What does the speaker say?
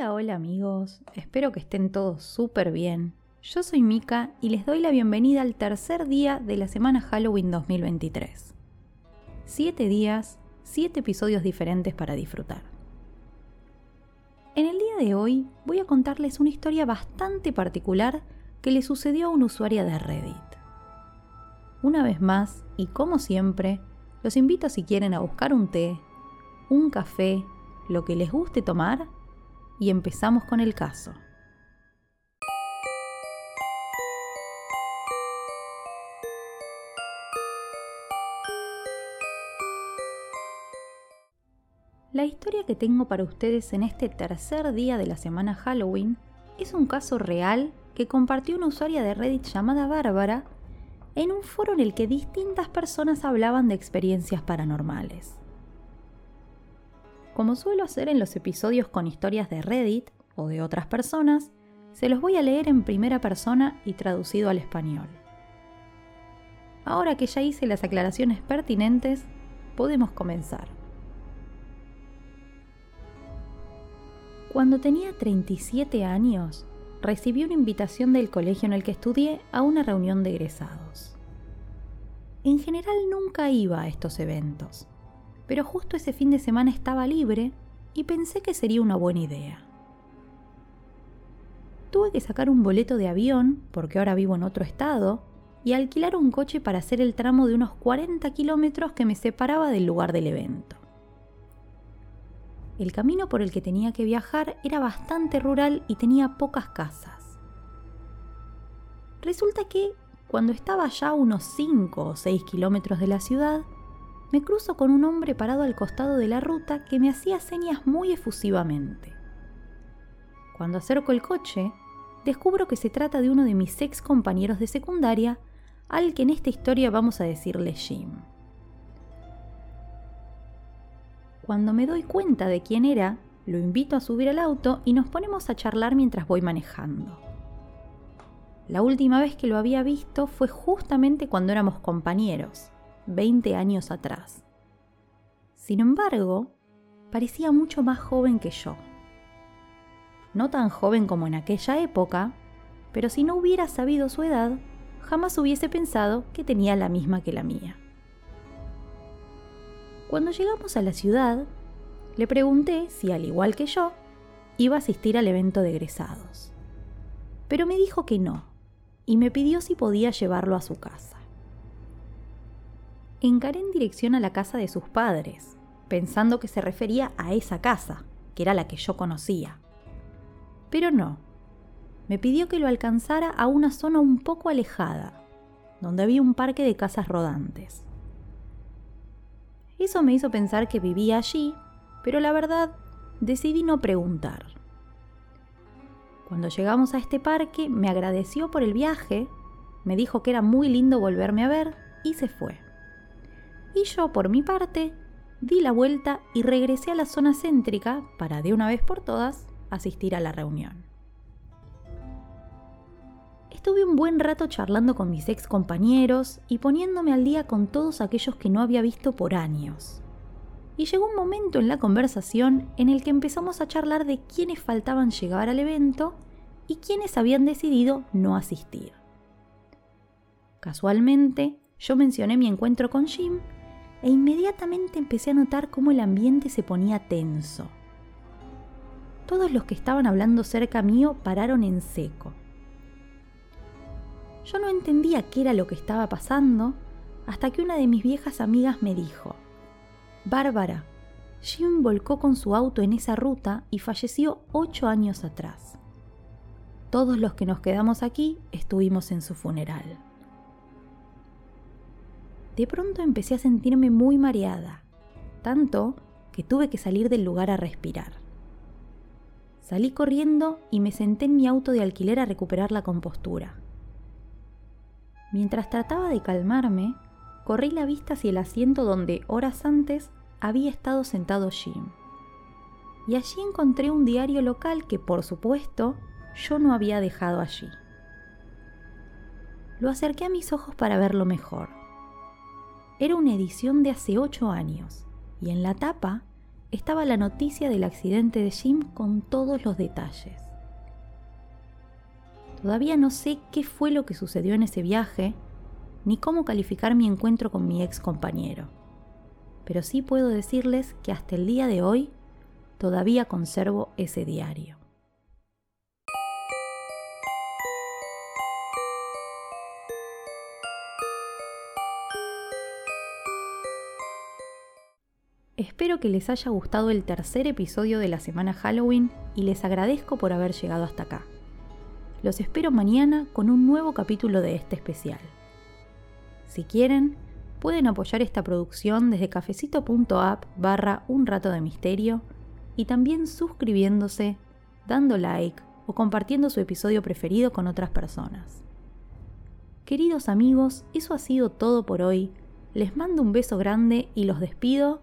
Hola, hola amigos, espero que estén todos súper bien. Yo soy Mika y les doy la bienvenida al tercer día de la semana Halloween 2023. Siete días, siete episodios diferentes para disfrutar. En el día de hoy voy a contarles una historia bastante particular que le sucedió a una usuaria de Reddit. Una vez más, y como siempre, los invito si quieren a buscar un té, un café, lo que les guste tomar y empezamos con el caso. La historia que tengo para ustedes en este tercer día de la semana Halloween es un caso real que compartió una usuaria de Reddit llamada Bárbara en un foro en el que distintas personas hablaban de experiencias paranormales. Como suelo hacer en los episodios con historias de Reddit o de otras personas, se los voy a leer en primera persona y traducido al español. Ahora que ya hice las aclaraciones pertinentes, podemos comenzar. Cuando tenía 37 años, recibí una invitación del colegio en el que estudié a una reunión de egresados. En general nunca iba a estos eventos, pero justo ese fin de semana estaba libre y pensé que sería una buena idea. Tuve que sacar un boleto de avión, porque ahora vivo en otro estado, y alquilar un coche para hacer el tramo de unos 40 kilómetros que me separaba del lugar del evento. El camino por el que tenía que viajar era bastante rural y tenía pocas casas. Resulta que, cuando estaba ya a unos 5 o 6 kilómetros de la ciudad, me cruzo con un hombre parado al costado de la ruta que me hacía señas muy efusivamente. Cuando acerco el coche, descubro que se trata de uno de mis ex compañeros de secundaria, al que en esta historia vamos a decirle Jim. Cuando me doy cuenta de quién era, lo invito a subir al auto y nos ponemos a charlar mientras voy manejando. La última vez que lo había visto fue justamente cuando éramos compañeros, 20 años atrás. Sin embargo, parecía mucho más joven que yo. No tan joven como en aquella época, pero si no hubiera sabido su edad, jamás hubiese pensado que tenía la misma que la mía. Cuando llegamos a la ciudad, le pregunté si, al igual que yo, iba a asistir al evento de egresados. Pero me dijo que no, y me pidió si podía llevarlo a su casa encaré en dirección a la casa de sus padres, pensando que se refería a esa casa, que era la que yo conocía. Pero no, me pidió que lo alcanzara a una zona un poco alejada, donde había un parque de casas rodantes. Eso me hizo pensar que vivía allí, pero la verdad decidí no preguntar. Cuando llegamos a este parque me agradeció por el viaje, me dijo que era muy lindo volverme a ver y se fue y yo, por mi parte, di la vuelta y regresé a la zona céntrica para de una vez por todas asistir a la reunión. Estuve un buen rato charlando con mis ex compañeros y poniéndome al día con todos aquellos que no había visto por años. Y llegó un momento en la conversación en el que empezamos a charlar de quiénes faltaban llegar al evento y quiénes habían decidido no asistir. Casualmente, yo mencioné mi encuentro con Jim e inmediatamente empecé a notar cómo el ambiente se ponía tenso. Todos los que estaban hablando cerca mío pararon en seco. Yo no entendía qué era lo que estaba pasando hasta que una de mis viejas amigas me dijo, Bárbara, Jim volcó con su auto en esa ruta y falleció ocho años atrás. Todos los que nos quedamos aquí estuvimos en su funeral de pronto empecé a sentirme muy mareada, tanto que tuve que salir del lugar a respirar. Salí corriendo y me senté en mi auto de alquiler a recuperar la compostura. Mientras trataba de calmarme, corrí la vista hacia el asiento donde horas antes había estado sentado Jim. Y allí encontré un diario local que, por supuesto, yo no había dejado allí. Lo acerqué a mis ojos para verlo mejor. Era una edición de hace ocho años, y en la tapa estaba la noticia del accidente de Jim con todos los detalles. Todavía no sé qué fue lo que sucedió en ese viaje, ni cómo calificar mi encuentro con mi ex compañero. Pero sí puedo decirles que hasta el día de hoy todavía conservo ese diario. Espero que les haya gustado el tercer episodio de la semana Halloween y les agradezco por haber llegado hasta acá. Los espero mañana con un nuevo capítulo de este especial. Si quieren, pueden apoyar esta producción desde cafecito.app barra un rato de misterio y también suscribiéndose, dando like o compartiendo su episodio preferido con otras personas. Queridos amigos, eso ha sido todo por hoy. Les mando un beso grande y los despido